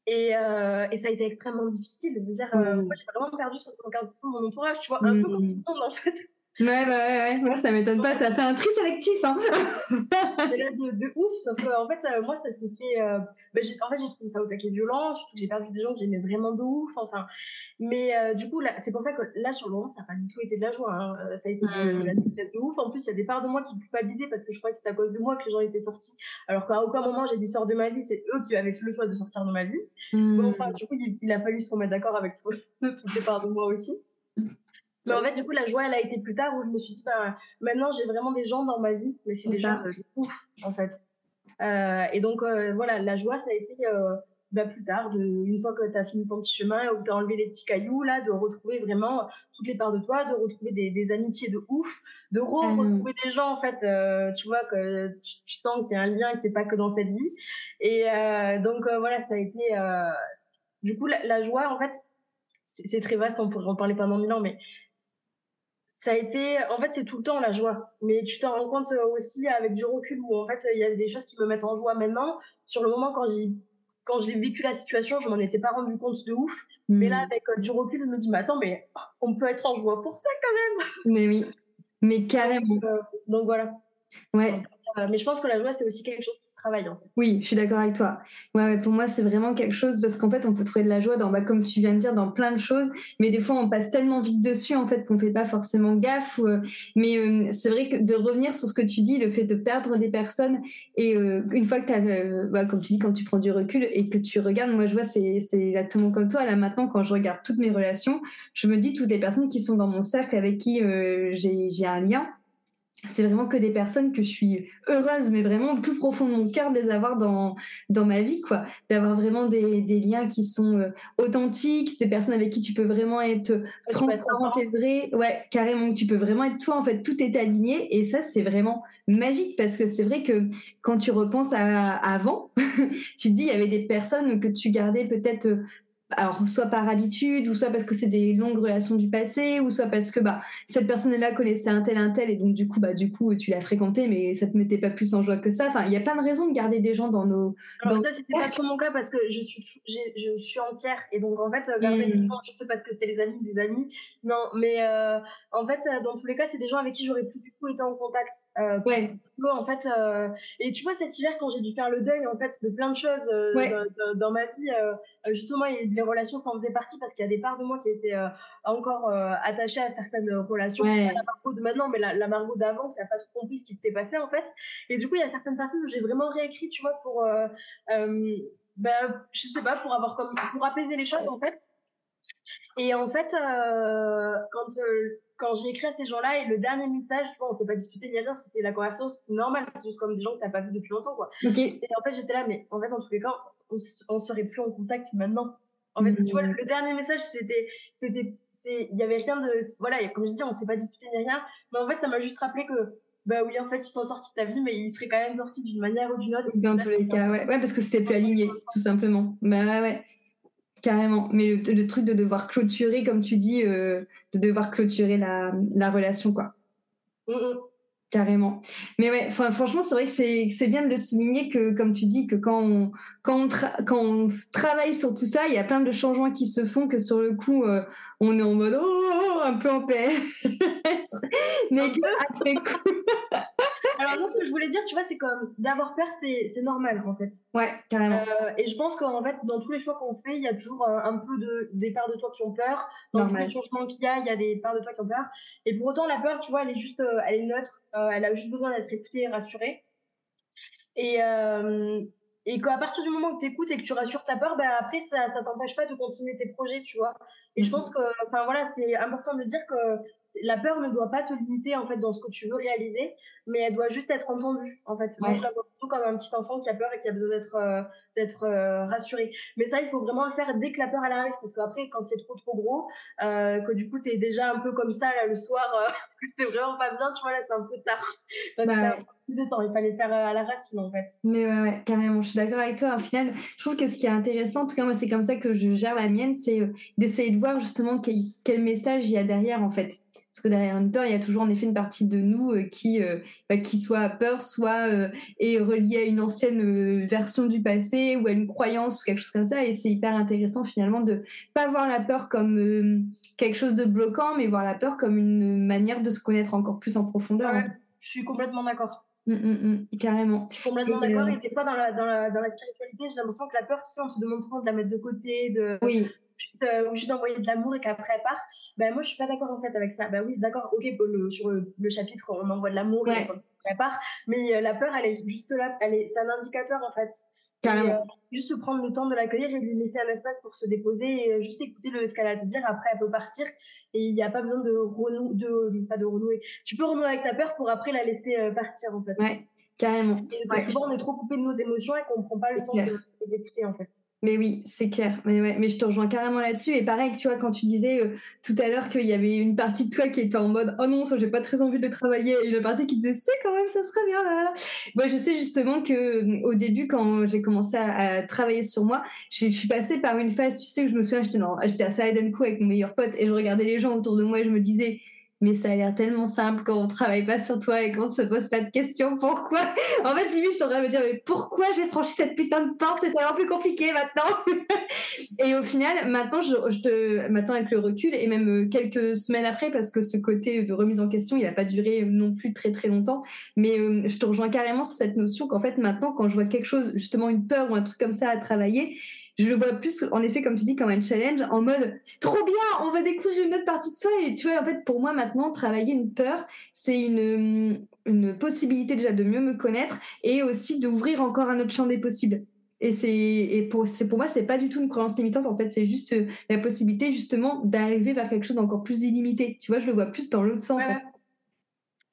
Et, euh, et, ça a été extrêmement difficile. de dire, mmh. moi, j'ai vraiment perdu 75% de mon entourage, tu vois, un peu comme tout le monde, en fait. Ouais, bah ouais, ouais, ça m'étonne pas, ça fait un tri sélectif. Hein. là, de, de, ouf, sauf que, en fait, moi, ça s'est fait. Euh, bah, en fait, j'ai trouvé ça au taquet violent, surtout que j'ai perdu des gens que j'aimais vraiment de ouf. Enfin, mais euh, du coup, c'est pour ça que là, sur le moment, ça n'a pas du tout été de la joie. Hein. Euh, ça a été de, la de ouf. En plus, il y a des parts de moi qui culpabilisaient parce que je crois que c'est à cause de moi que les gens étaient sortis. Alors qu'à aucun moment, j'ai dit sort de ma vie, c'est eux qui avaient fait le choix de sortir de ma vie. Bon, enfin, mmh. du coup, il, a fallu se remettre d'accord avec toutes les parts de moi aussi. Mais en fait, du coup, la joie, elle a été plus tard où je me suis dit, bah, maintenant, j'ai vraiment des gens dans ma vie, mais c'est des gens de ouf, en fait. Euh, et donc, euh, voilà, la joie, ça a été euh, bah, plus tard, de, une fois que tu as fini ton petit chemin, où tu as enlevé les petits cailloux, là, de retrouver vraiment toutes les parts de toi, de retrouver des, des amitiés de ouf, de re retrouver des gens, en fait, tu vois, que tu, sens qu'il y a un lien qui n'est pas que dans cette vie. Et donc, voilà, ça a été. du coup, la, la, joie, en fait, c'est très vaste, on pourrait en parler pendant mille ans, mais ça a été, en fait, c'est tout le temps la joie. Mais tu t'en rends compte euh, aussi avec du recul où, en fait, il y a des choses qui me mettent en joie maintenant. Sur le moment, quand j'ai, quand j'ai vécu la situation, je m'en étais pas rendu compte de ouf. Mais là, avec euh, du recul, je me dis, mais attends, mais on peut être en joie pour ça quand même. Mais oui, mais carrément. donc euh, voilà. Ouais. Mais je pense que la joie, c'est aussi quelque chose Oui, je suis d'accord avec toi. Pour moi, c'est vraiment quelque chose parce qu'en fait, on peut trouver de la joie dans, bah, comme tu viens de dire, dans plein de choses, mais des fois, on passe tellement vite dessus en fait qu'on fait pas forcément gaffe. Euh, mais euh, c'est vrai que de revenir sur ce que tu dis, le fait de perdre des personnes et une fois que tu bah, comme tu dis, quand tu prends du recul et que tu regardes, moi, je vois, c'est exactement comme toi. Là maintenant, quand je regarde toutes mes relations, je me dis toutes les personnes qui sont dans mon cercle avec qui j'ai un lien c'est vraiment que des personnes que je suis heureuse, mais vraiment au plus profond de mon cœur de les avoir dans, dans ma vie, quoi. D'avoir vraiment des, des, liens qui sont euh, authentiques, des personnes avec qui tu peux vraiment être transparente et vraie. Ouais, carrément, tu peux vraiment être toi, en fait, tout est aligné. Et ça, c'est vraiment magique parce que c'est vrai que quand tu repenses à, à avant, tu te dis, il y avait des personnes que tu gardais peut-être alors soit par habitude ou soit parce que c'est des longues relations du passé ou soit parce que bah cette personne-là connaissait un tel un tel et donc du coup bah du coup tu l'as fréquenté mais ça te mettait pas plus en joie que ça. Enfin il y a pas de raison de garder des gens dans nos alors ça c'était pas trop mon cas parce que je suis je suis entière et donc en fait garder des gens juste parce que c'était les amis des amis. Non mais euh, en fait dans tous les cas c'est des gens avec qui j'aurais plus du tout été en contact euh, ouais. en fait, euh, et tu vois cet hiver quand j'ai dû faire le deuil en fait de plein de choses euh, dans, ma vie, euh, justement les relations s'en faisaient partie parce qu'il y a des parts de moi qui étaient encore attachées à certaines relations, ouais. la Margot de maintenant, mais la, la Margot d'avant qui n'a pas trop compris ce qui s'était passé en fait. Et du coup il y a certaines personnes où j'ai vraiment réécrit, tu vois, pour ben je sais pas, pour avoir comme pour apaiser les choses en fait. Et en fait, quand quand j'ai écrit à ces gens-là et le dernier message, tu vois, on s'est pas disputé ni rien, c'était la conversation, c'était normal, c'est juste comme des gens que t'as pas vu depuis longtemps, quoi. Et en fait, j'étais là, mais en fait, dans tous les cas, on, on serait plus en contact maintenant. En fait, tu vois, le, dernier message, c'était, c'était, il y avait rien de, voilà, comme je dis, on s'est pas disputé ni rien, mais en fait, ça m'a juste rappelé que, bah oui, en fait, ils sont sortis de ta vie, mais ils seraient quand même sortis d'une manière ou d'une autre. Dans tous les cas, ouais. Ouais, parce que c'était plus aligné, tout simplement. Bah ouais. Carrément. Mais le, truc de devoir clôturer, comme tu dis, euh, de devoir clôturer la, la relation, quoi. Mm, mm. Carrément. Mais ouais, franchement, c'est vrai que c'est bien de le souligner que, comme tu dis, que quand on, quand on, quand on travaille sur tout ça, il y a plein de changements qui se font que sur le coup, euh, on est en mode oh, un peu en paix. Mais après coup. Alors, non, ce que je voulais dire, tu vois, c'est comme d'avoir peur, c'est normal, en fait. Ouais, carrément. Euh, et je pense qu'en fait, dans tous les choix qu'on fait, il y a toujours euh, un peu de, des parts de toi qui ont peur. Dans tous les changements qu'il y a, il y a des parts de toi qui ont peur. Et pour autant, la peur, tu vois, elle est juste, euh, elle est neutre. elle a juste besoin d'être écoutée et rassurée. Et, et qu'à partir du moment où tu écoutes et que tu rassures ta peur, ben après, ça ne t'empêche pas de continuer tes projets, tu vois. Et je pense mmh. que, enfin voilà, c'est important de dire que la peur ne doit pas te limiter en fait dans ce que tu veux réaliser, mais elle doit juste être entendue. En fait, moi je la vois plutôt comme un petit enfant qui a peur et qui a besoin d'être euh, d'être euh, rassuré. Mais ça, il faut vraiment le faire dès que la peur elle arrive, parce qu'après quand c'est trop trop gros, euh, que du coup tu es déjà un peu comme ça là le soir, que t'es vraiment pas bien, tu vois là c'est un peu tard. Parce bah, de temps, il fallait faire à la racine en fait. Mais ouais, ouais carrément, je suis d'accord avec toi. Au final, je trouve que ce qui est intéressant, en tout cas moi c'est comme ça que je gère la mienne, c'est d'essayer de voir justement quel, quel message il y a derrière en fait parce que derrière une peur, il y a toujours en effet une partie de nous euh, qui, euh, bah, qui soit peur, soit euh, est reliée à une ancienne version du passé ou à une croyance ou quelque chose comme ça. Et c'est hyper intéressant finalement de pas voir la peur comme quelque chose de bloquant, mais voir la peur comme une manière de se connaître encore plus en profondeur. je suis complètement d'accord. Mmh, mmh, mmh, carrément. Je suis complètement d'accord. Et des fois, dans la, dans la, dans la spiritualité, j'ai l'impression que la peur, tu sais, on se demande souvent de la mettre de côté, de, oui euh, juste d'envoyer de l'amour et qu'après elle part. Ben, moi, je suis pas d'accord en fait avec ça. Ben oui, d'accord, ok, sur le, chapitre, on envoie de l'amour et elle part. Mais euh, la peur, elle est juste là, elle est, c'est un indicateur en fait. Carrément. Euh, juste prendre le temps de l'accueillir et lui laisser un espace pour se déposer et juste écouter le, ce qu'elle a à te dire. Après, elle peut partir et il n'y a pas besoin de renouer, de, pas de renouer. Tu peux renouer avec ta peur pour après la laisser partir en fait. Ouais, carrément. Et souvent, on est trop coupé de nos émotions et qu'on ne prend pas le temps d'écouter en fait. Mais oui, c'est clair. Mais, ouais, mais je te rejoins carrément là-dessus. Et pareil, tu vois, quand tu disais euh, tout à l'heure qu'il y avait une partie de toi qui était en mode oh non, ça j'ai pas très envie de le travailler, et une partie qui disait c'est quand même, ça serait bien. Moi, je sais justement que euh, au début, quand j'ai commencé à, travailler sur moi, je suis passée par une phase, tu sais, où je me souviens, j'étais à Side Co avec mon meilleur pote et je regardais les gens autour de moi et je me disais mais ça a l'air tellement simple quand on travaille pas sur toi et qu'on se pose pas de questions. Pourquoi? En fait, limite, je suis en train de me dire, mais pourquoi j'ai franchi cette putain de porte? C'est tellement plus compliqué maintenant. et au final, maintenant, je, te, maintenant avec le recul et même euh, quelques semaines après, parce que ce côté de remise en question, il n'a pas duré non plus très très longtemps. Mais euh, je te rejoins carrément sur cette notion qu'en fait, maintenant, quand je vois quelque chose, justement une peur ou un truc comme ça à travailler, je le vois plus, en effet, comme tu dis, comme un challenge, en mode trop bien, on va découvrir une autre partie de soi. Et tu vois, en fait, pour moi, maintenant, travailler une peur, c'est une, une possibilité déjà de mieux me connaître et aussi d'ouvrir encore un autre champ des possibles. Et c'est et pour c'est pour moi c'est pas du tout une croyance limitante en fait c'est juste euh, la possibilité justement d'arriver vers quelque chose d'encore plus illimité tu vois je le vois plus dans l'autre sens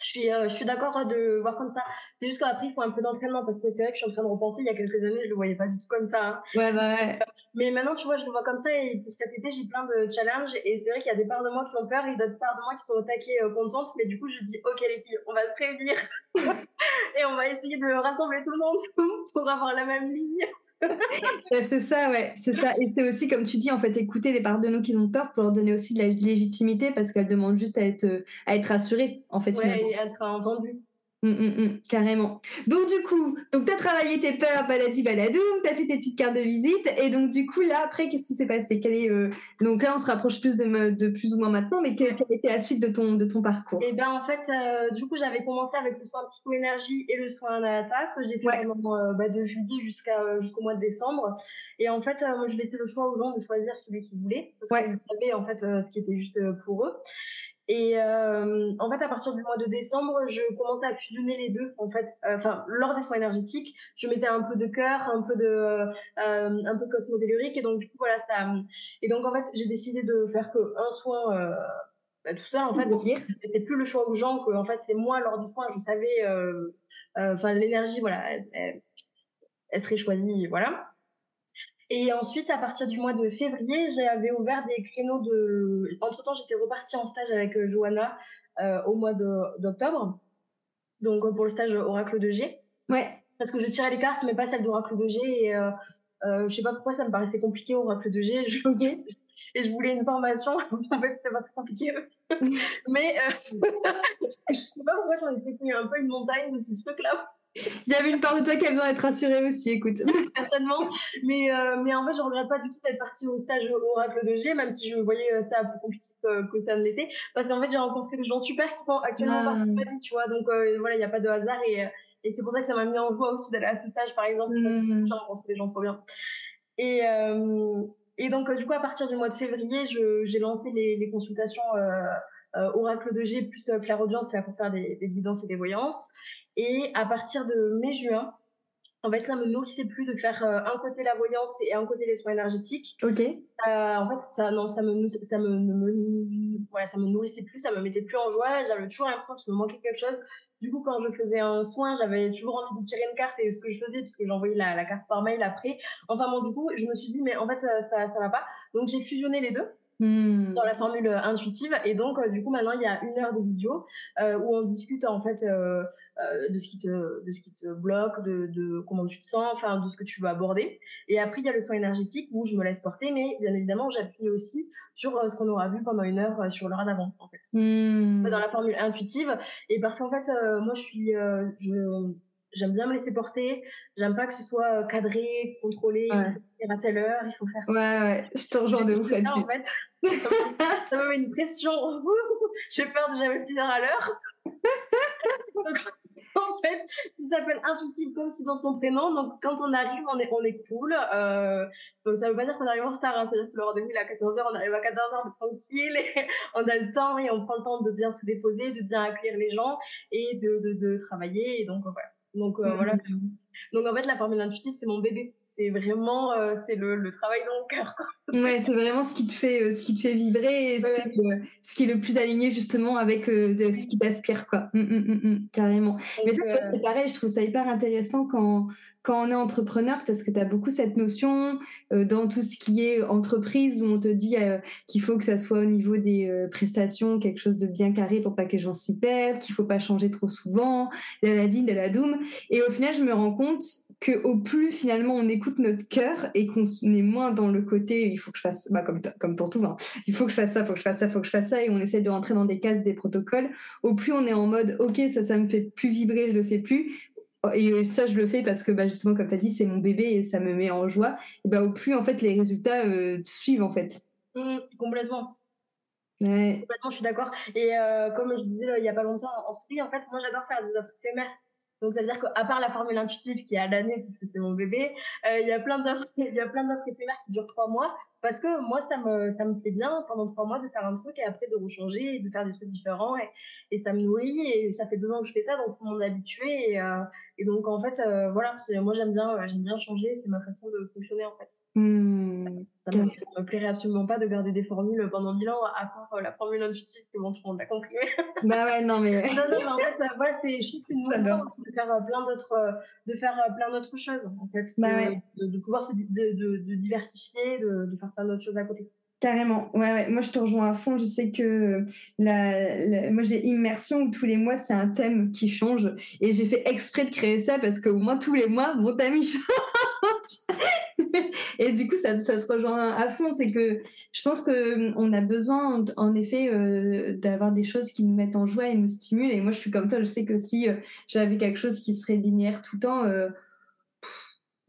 je suis, euh, je suis d'accord de voir comme ça. C'est juste qu'après, il faut un peu d'entraînement parce que c'est vrai que je suis en train de repenser. Il y a quelques années, je le voyais pas du tout comme ça. Hein. Ouais, bah ouais. Mais maintenant, tu vois, je le vois comme ça. Et pour cet été, j'ai plein de challenges. Et c'est vrai qu'il y a des parts de moi qui ont peur et d'autres parts de moi qui sont au taquet euh, contentes. Mais du coup, je dis, OK, les filles, on va se réunir et on va essayer de rassembler tout le monde pour avoir la même ligne. c'est ça, ouais, c'est ça. Et c'est aussi, comme tu dis, en fait, écouter les parts de nous qui ont peur pour leur donner aussi de la légitimité parce qu'elles demandent juste à être, à être rassurées, en fait. Ouais, et à être entendues. Mmh, mmh, mmh, carrément. Donc du coup, donc tu as travaillé tes peurs, baladi baladoum, tu as fait tes petites cartes de visite et donc du coup là après qu'est-ce qui s'est passé? Quel est, euh, Donc là on se rapproche plus de, de plus ou moins maintenant, mais quelle, était la suite de ton, de ton parcours? Et eh ben en fait, euh, du coup j'avais commencé avec le soin psycho-énergie et le soin anata que j'ai fait pendant euh, bah, de juillet jusqu'à jusqu'au mois de décembre. Et en fait, moi je laissais le choix aux gens de choisir celui qu'ils voulaient parce qu'ils savaient en fait ce qui était juste pour eux. Et euh, en fait, à partir du mois de décembre, je commençais à fusionner les deux. En fait, euh, enfin, lors des soins énergétiques, je mettais un peu de cœur, un peu de, euh, un peu cosmodélurique, et donc du coup, voilà, ça. Et donc en fait, j'ai décidé de faire que un soin bah, tout seul. En fait, c'était plus le choix aux gens que en fait, c'est moi lors du soin, je savais, enfin, l'énergie, voilà, elle serait choisie, voilà. Et ensuite, à partir du mois de février, j'avais ouvert des créneaux de. Entre temps, j'étais repartie en stage avec euh, Johanna euh, au mois d'octobre. Donc, pour le stage Oracle de G. Ouais. Parce que je tirais les cartes, mais pas celles d'Oracle de G. Et euh, euh, je sais pas pourquoi ça me paraissait compliqué, Oracle de G. Je... et je voulais une formation. en fait, c'était pas très compliqué. mais je sais pas pourquoi j'en ai fait un peu une montagne de ces trucs-là. Il y avait une part de toi qui a besoin d'être rassurée aussi, écoute. Certainement. Mais, euh, mais en fait, je regrette pas du tout d'être partie au stage Oracle de G, même si je voyais euh, ça plus compliqué que, ça ne l'était. Parce qu'en fait, j'ai rencontré des gens super qui font actuellement partie de ma vie, tu vois. Donc euh, voilà, il n'y a pas de hasard. Et, et c'est pour ça que ça m'a mis en joie aussi d'aller à ce stage, par exemple. Mm. J'ai rencontré des gens trop bien. Et, et donc, du coup, à partir du mois de février, j'ai lancé les, les consultations. Oracle de G plus Claire Audience, pour faire des, des guidances et des voyances. Et à partir de mai-juin, en fait, ça me nourrissait plus de faire euh, un côté la voyance et un côté les soins énergétiques. Ok. Euh, en fait, ça, non, ça me, ça me, me, voilà, ça me nourrissait plus, ça me mettait plus en joie. J'avais toujours l'impression qu'il me manquait quelque chose. Du coup, quand je faisais un soin, j'avais toujours envie de tirer une carte et ce que je faisais, puisque j'envoyais la, la carte par mail après. Enfin bon, du coup, je me suis dit, mais en fait, euh, ça, ça va pas. Donc, j'ai fusionné les deux. Hmm. dans la formule intuitive et donc du coup maintenant il y a une heure de vidéo où on discute en fait euh, de ce qui te de ce qui te bloque, de, de, comment tu te sens, enfin de ce que tu veux aborder. Et après il y a le soin énergétique où je me laisse porter, mais bien évidemment j'appuie aussi sur euh, ce qu'on aura vu pendant une heure euh, sur l'heure d'avant en fait. Mmh. Dans la formule intuitive et parce qu'en fait moi je suis je j'aime bien me laisser porter. J'aime pas que ce soit cadré, contrôlé. Ouais. Il faut à telle heure, il faut faire ça. Ouais, ouais, je te rejoins de ouf là-dessus. En fait, ça me met une pression. J'ai peur de jamais finir à l'heure. en fait, il s'appelle intuitif comme si dans son prénom. Donc, quand on arrive, on est, on est cool. Euh, donc, ça veut pas dire qu'on arrive en retard. Hein. C'est-à-dire que le rendez-vous, il est à 14h, on arrive à 14h tranquille. Et on a le temps et on prend le temps de bien se déposer, de bien accueillir les gens et de, de, de travailler. Et donc, voilà. Donc, euh, voilà. Mmh. Donc, en fait, la formule intuitive, c'est mon bébé c'est vraiment euh, c'est le, le, travail dans le cœur. Ouais, c'est vraiment ce qui te fait euh, ce qui te fait vibrer, et ce, ce, qui est le plus aligné justement avec euh, de, ce qui t'aspire quoi. Mmh, mmh, mmh, carrément. Mais ça, tu vois, c'est pareil. Je trouve ça hyper intéressant quand quand on est entrepreneur, parce que tu as beaucoup cette notion euh, dans tout ce qui est entreprise, où on te dit euh, qu'il faut que ça soit au niveau des euh, prestations quelque chose de bien carré pour pas que les gens s'y perdent, qu'il faut pas changer trop souvent, la la de la doum. Et au final, je me rends compte que au plus finalement on écoute notre cœur et qu'on est moins dans le côté il faut que je fasse, bah, comme, comme pour tout, hein, il faut que je fasse ça, il faut que je fasse ça, il faut que je fasse ça, et on essaie de rentrer dans des cases, des protocoles, au plus on est en mode ok, ça, ça me fait plus vibrer, je le fais plus, et ça je le fais parce que bah, justement comme tu as dit c'est mon bébé et ça me met en joie. Et bah, au plus en fait les résultats euh, suivent en fait. Mmh, complètement. Ouais. complètement je suis d'accord. Et euh, comme je disais il y a pas longtemps en street en fait moi j'adore faire des offres éphémères donc ça veut dire qu'à part la formule intuitive qui est à l'année parce que c'est mon bébé euh, il y a plein d'offres il y a plein d'offres éphémères qui durent trois mois parce que moi ça me ça me fait bien pendant trois mois de faire un truc et après de rechanger et de faire des trucs différents et, ça me nourrit et ça fait deux ans que je fais ça donc monde est habitué et, euh, et donc en fait euh, voilà moi j'aime bien euh, j'aime bien changer c'est ma façon de fonctionner en fait mmh. ça, me, me plairait absolument pas de garder des formules pendant mille ans à part euh, la formule intuitive que bon tout le monde l'a compris bah ouais non mais non, non, mais en fait voilà c'est je trouve que c'est une nouvelle aussi de faire plein d'autres de faire plein d'autres choses en fait bah de, de, pouvoir se de, diversifier de, de faire faire plein d'autres choses à côté. Carrément, ouais, ouais, moi je te rejoins à fond. Je sais que la, moi j'ai immersion où tous les mois c'est un thème qui change et j'ai fait exprès de créer ça parce qu'au moins tous les mois mon thème change. et du coup ça, ça, se rejoint à fond. C'est que je pense que on a besoin en effet euh, d'avoir des choses qui nous mettent en joie et nous stimulent. Et moi je suis comme toi, je sais que si euh, j'avais quelque chose qui serait linéaire tout le temps. Euh,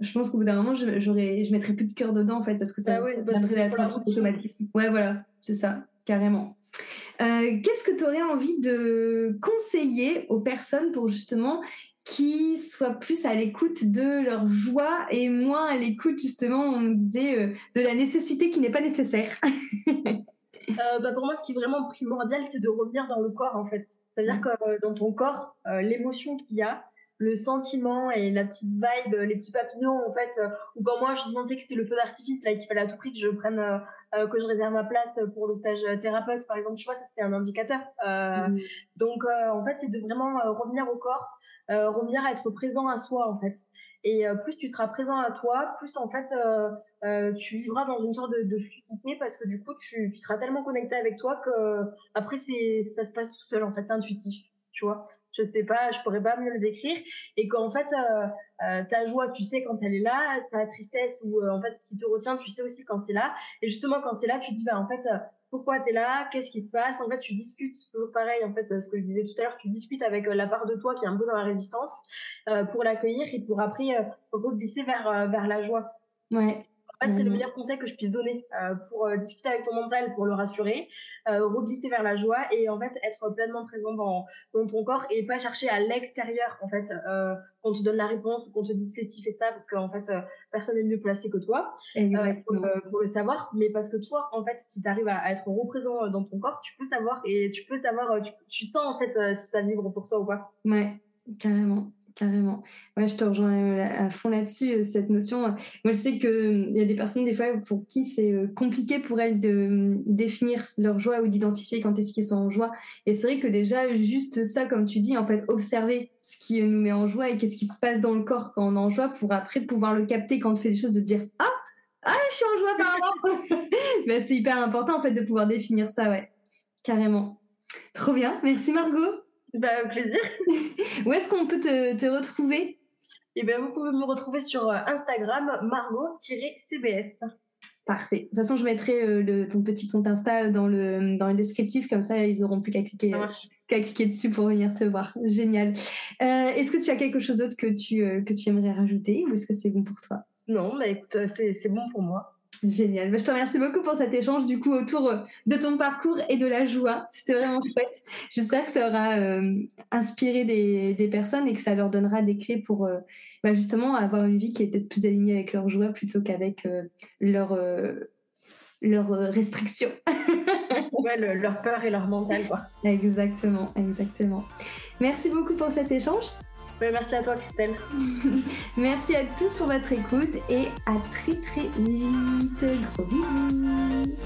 je pense qu'au bout d'un moment, je, je mettrais plus de cœur dedans, en fait, parce que ça ah viendrait bah, automatisme. Ouais, voilà, c'est ça, carrément. Euh, qu'est-ce que tu aurais envie de conseiller aux personnes pour justement qui soient plus à l'écoute de leur joie et moins à l'écoute, justement, on disait, euh, de la nécessité qui n'est pas nécessaire? Euh, bah Pour moi, ce qui est vraiment primordial, c'est de revenir dans le corps, en fait. C'est-à-dire que dans ton corps, l'émotion qu'il y a, le sentiment et la petite vibe, les petits papillons en fait. Euh, ou quand moi je demandais que c'était le feu d'artifice là qu'il fallait à tout prix que je prenne, euh, euh, que je réserve ma place pour le stage thérapeute par exemple, tu vois, ça c'était un indicateur. Mmh. Donc en fait c'est de vraiment revenir au corps, revenir à être présent à soi en fait. Et plus tu seras présent à toi, plus en fait tu vivras dans une sorte de, de, fluidité parce que du coup tu, tu seras tellement connecté avec toi que après c'est ça se passe tout seul en fait, c'est intuitif, tu vois je sais pas, je pourrais pas mieux le décrire, et qu'en fait, euh, euh, ta joie, tu sais quand elle est là, ta tristesse ou euh, en fait ce qui te retient, tu sais aussi quand c'est là, et justement quand c'est là, tu dis bah en fait pourquoi tu es là, qu'est-ce qui se passe, en fait tu discutes, toujours pareil en fait ce que je disais tout à l'heure, tu discutes avec la part de toi qui est un peu dans la résistance pour l'accueillir et pour après glisser vers vers la joie. Ouais c'est le mmh. meilleur conseil que je puisse donner euh, pour euh, discuter avec ton mental, pour le rassurer, euh, reglisser vers la joie et en fait être pleinement présent dans, dans ton corps et pas chercher à l'extérieur en fait qu'on te donne la réponse ou qu'on te dise que tu fais ça parce qu'en fait personne n'est mieux placé que toi pour, pour, le savoir, mais parce que toi en fait si tu arrives à, être représent dans ton corps, tu peux savoir et tu peux savoir, tu, tu sens en fait si ça vibre pour toi ou pas. Ouais, carrément. Carrément. Je te rejoins euh, à fond là-dessus, euh, cette notion. Moi, je sais qu'il hum, y a des personnes, des fois, pour qui c'est euh, compliqué pour elles de hum, définir leur joie ou d'identifier quand est-ce qu'ils sont en joie. Et c'est vrai que déjà, juste ça, comme tu dis, en fait, observer ce qui nous met en joie et qu'est-ce qui se passe dans le corps quand on est en joie pour après pouvoir le capter quand on fait des choses, de dire Ah, ah je suis en joie par ben, C'est hyper important, en fait, de pouvoir définir ça, ouais. Carrément. Trop bien. Merci, Margot. Bah, plaisir. Où est-ce qu'on peut te, retrouver? Eh bien, vous pouvez me retrouver sur euh, Instagram, margot-cbs. Parfait. De toute façon, je mettrai euh, le, ton petit compte Insta dans le, dans le descriptif, comme ça, ils auront plus qu'à cliquer, cliquer dessus pour venir te voir. Génial. Euh, est-ce que tu as quelque chose d'autre que tu, que tu aimerais rajouter ou est-ce que c'est bon pour toi? Non, bah écoute, c'est bon pour moi. Génial. Bah, je te remercie beaucoup pour cet échange du coup autour euh, de ton parcours et de la joie. C'était vraiment chouette. J'espère que ça aura euh, inspiré des, personnes et que ça leur donnera des clés pour euh, bah, justement avoir une vie qui est peut-être plus alignée avec leur joie plutôt qu'avec leur leurs restrictions. ouais, leur peur et leur mental quoi. Exactement, exactement. Merci beaucoup pour cet échange merci à toi, Christelle. merci à tous pour votre écoute et à très très vite. Gros bisous.